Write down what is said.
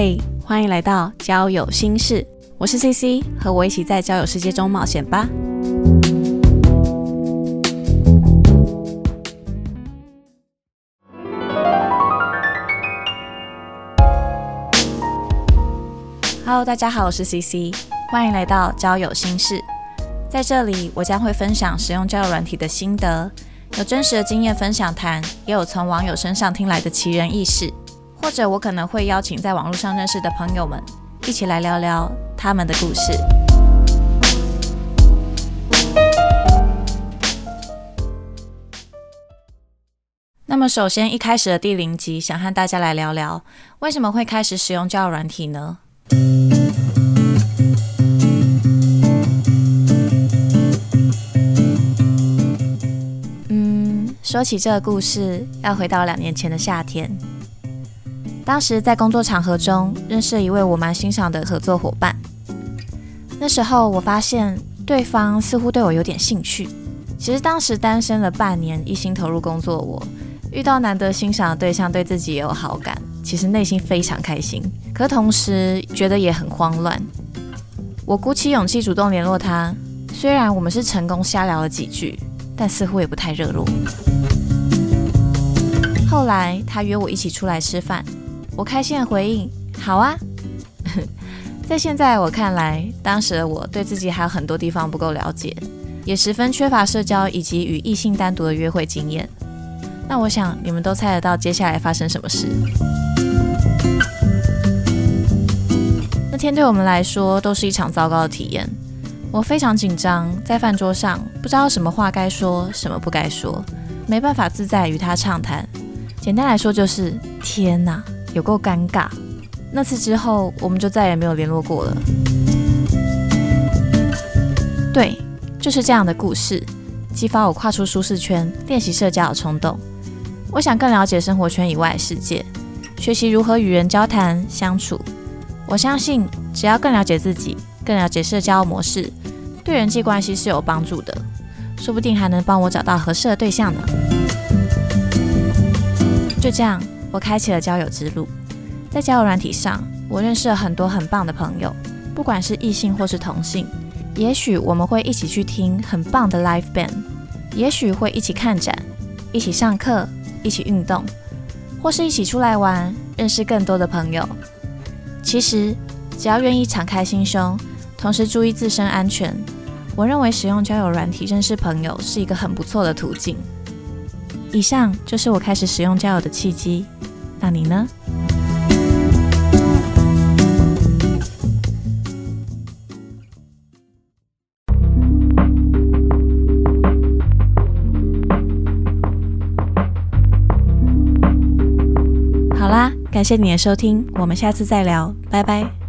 嘿，欢迎来到交友心事，我是 CC，和我一起在交友世界中冒险吧。Hello，大家好，我是 CC，欢迎来到交友心事。在这里，我将会分享使用交友软体的心得，有真实的经验分享谈，也有从网友身上听来的奇人异事，或者我可能会邀请在网络上认识的朋友们，一起来聊聊他们的故事。那么，首先一开始的第零集，想和大家来聊聊，为什么会开始使用交友软体呢？嗯，说起这个故事，要回到两年前的夏天。当时在工作场合中认识了一位我蛮欣赏的合作伙伴。那时候我发现对方似乎对我有点兴趣。其实当时单身了半年，一心投入工作，我遇到难得欣赏的对象，对自己也有好感。其实内心非常开心，可同时觉得也很慌乱。我鼓起勇气主动联络他，虽然我们是成功瞎聊了几句，但似乎也不太热络。后来他约我一起出来吃饭，我开心的回应：“好啊。”在现在我看来，当时的我对自己还有很多地方不够了解，也十分缺乏社交以及与异性单独的约会经验。那我想你们都猜得到接下来发生什么事。那天对我们来说都是一场糟糕的体验。我非常紧张，在饭桌上不知道什么话该说，什么不该说，没办法自在与他畅谈。简单来说就是天哪，有够尴尬。那次之后，我们就再也没有联络过了。对，就是这样的故事，激发我跨出舒适圈，练习社交的冲动。我想更了解生活圈以外的世界，学习如何与人交谈相处。我相信，只要更了解自己，更了解社交模式，对人际关系是有帮助的。说不定还能帮我找到合适的对象呢。就这样，我开启了交友之路。在交友软体上，我认识了很多很棒的朋友，不管是异性或是同性。也许我们会一起去听很棒的 live band，也许会一起看展，一起上课。一起运动，或是一起出来玩，认识更多的朋友。其实，只要愿意敞开心胸，同时注意自身安全，我认为使用交友软体认识朋友是一个很不错的途径。以上就是我开始使用交友的契机。那你呢？好啦感谢你的收听，我们下次再聊，拜拜。